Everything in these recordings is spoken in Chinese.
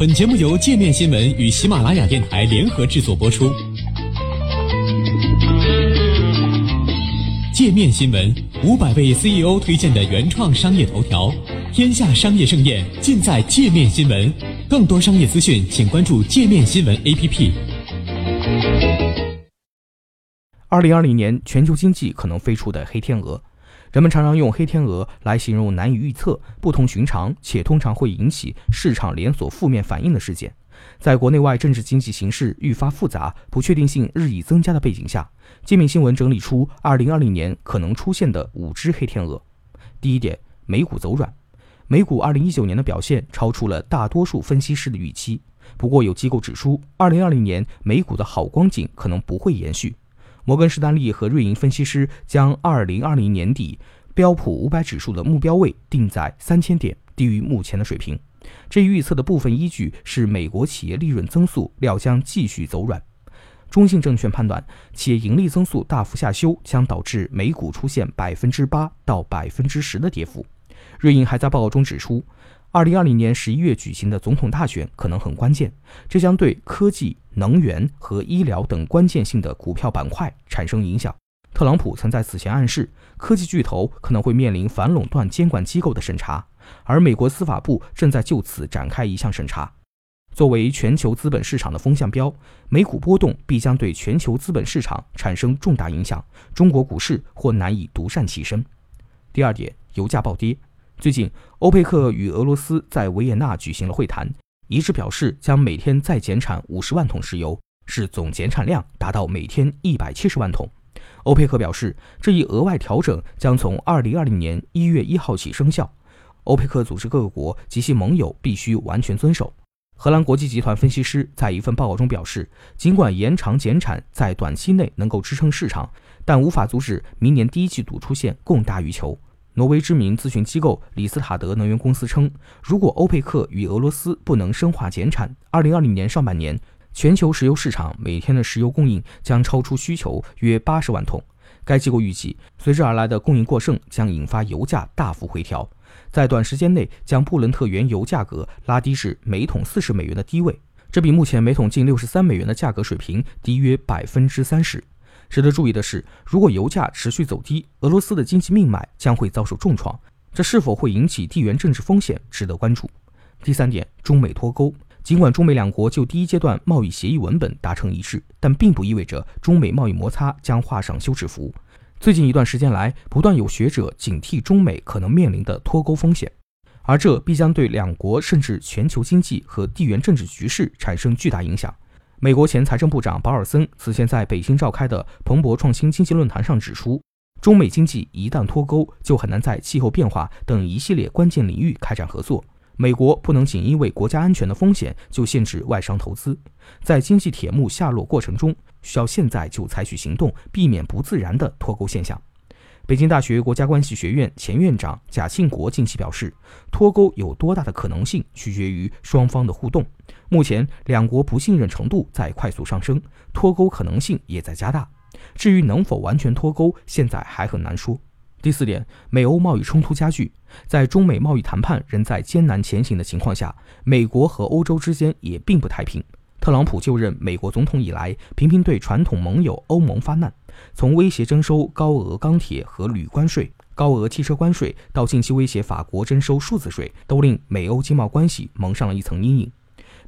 本节目由界面新闻与喜马拉雅电台联合制作播出。界面新闻五百位 CEO 推荐的原创商业头条，天下商业盛宴尽在界面新闻。更多商业资讯，请关注界面新闻 APP。二零二零年全球经济可能飞出的黑天鹅。人们常常用“黑天鹅”来形容难以预测、不同寻常且通常会引起市场连锁负面反应的事件。在国内外政治经济形势愈发复杂、不确定性日益增加的背景下，界面新闻整理出2020年可能出现的五只黑天鹅。第一点，美股走软。美股2019年的表现超出了大多数分析师的预期。不过，有机构指出，2020年美股的好光景可能不会延续。摩根士丹利和瑞银分析师将2020年底标普500指数的目标位定在3000点，低于目前的水平。这一预测的部分依据是美国企业利润增速料将继续走软。中信证券判断，企业盈利增速大幅下修将导致美股出现百分之八到百分之十的跌幅。瑞银还在报告中指出。二零二零年十一月举行的总统大选可能很关键，这将对科技、能源和医疗等关键性的股票板块产生影响。特朗普曾在此前暗示，科技巨头可能会面临反垄断监管机构的审查，而美国司法部正在就此展开一项审查。作为全球资本市场的风向标，美股波动必将对全球资本市场产生重大影响，中国股市或难以独善其身。第二点，油价暴跌。最近，欧佩克与俄罗斯在维也纳举行了会谈，一致表示将每天再减产五十万桶石油，使总减产量达到每天一百七十万桶。欧佩克表示，这一额外调整将从二零二零年一月一号起生效。欧佩克组织各国及其盟友必须完全遵守。荷兰国际集团分析师在一份报告中表示，尽管延长减产在短期内能够支撑市场，但无法阻止明年第一季度出现供大于求。挪威知名咨询机构里斯塔德能源公司称，如果欧佩克与俄罗斯不能深化减产，2020年上半年全球石油市场每天的石油供应将超出需求约80万桶。该机构预计，随之而来的供应过剩将引发油价大幅回调，在短时间内将布伦特原油价格拉低至每桶40美元的低位，这比目前每桶近63美元的价格水平低约百分之三十。值得注意的是，如果油价持续走低，俄罗斯的经济命脉将会遭受重创，这是否会引起地缘政治风险，值得关注。第三点，中美脱钩。尽管中美两国就第一阶段贸易协议文本达成一致，但并不意味着中美贸易摩擦将画上休止符。最近一段时间来，不断有学者警惕中美可能面临的脱钩风险，而这必将对两国甚至全球经济和地缘政治局势产生巨大影响。美国前财政部长保尔森此前在北京召开的彭博创新经济论坛上指出，中美经济一旦脱钩，就很难在气候变化等一系列关键领域开展合作。美国不能仅因为国家安全的风险就限制外商投资，在经济铁幕下落过程中，需要现在就采取行动，避免不自然的脱钩现象。北京大学国家关系学院前院长贾庆国近期表示，脱钩有多大的可能性，取决于双方的互动。目前，两国不信任程度在快速上升，脱钩可能性也在加大。至于能否完全脱钩，现在还很难说。第四点，美欧贸易冲突加剧，在中美贸易谈判仍在艰难前行的情况下，美国和欧洲之间也并不太平。特朗普就任美国总统以来，频频对传统盟友欧盟发难，从威胁征收高额钢铁和铝关税、高额汽车关税，到近期威胁法国征收数字税，都令美欧经贸关系蒙上了一层阴影。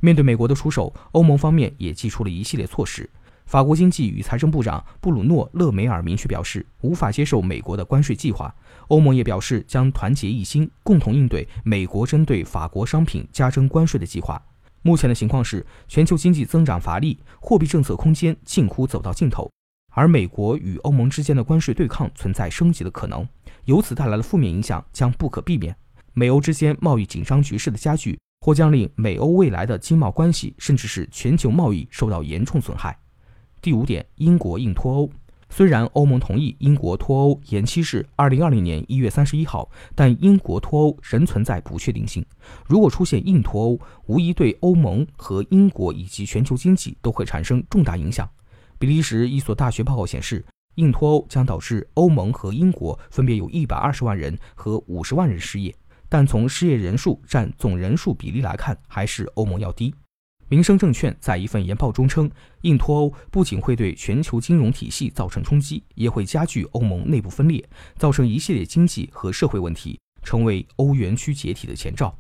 面对美国的出手，欧盟方面也祭出了一系列措施。法国经济与财政部长布鲁诺·勒梅尔明确表示，无法接受美国的关税计划。欧盟也表示将团结一心，共同应对美国针对法国商品加征关税的计划。目前的情况是，全球经济增长乏力，货币政策空间近乎走到尽头，而美国与欧盟之间的关税对抗存在升级的可能，由此带来的负面影响将不可避免。美欧之间贸易紧张局势的加剧。或将令美欧未来的经贸关系，甚至是全球贸易受到严重损害。第五点，英国硬脱欧。虽然欧盟同意英国脱欧延期至二零二零年一月三十一号，但英国脱欧仍存在不确定性。如果出现硬脱欧，无疑对欧盟和英国以及全球经济都会产生重大影响。比利时一所大学报告显示，硬脱欧将导致欧盟和英国分别有一百二十万人和五十万人失业。但从失业人数占总人数比例来看，还是欧盟要低。民生证券在一份研报中称，硬脱欧不仅会对全球金融体系造成冲击，也会加剧欧盟内部分裂，造成一系列经济和社会问题，成为欧元区解体的前兆。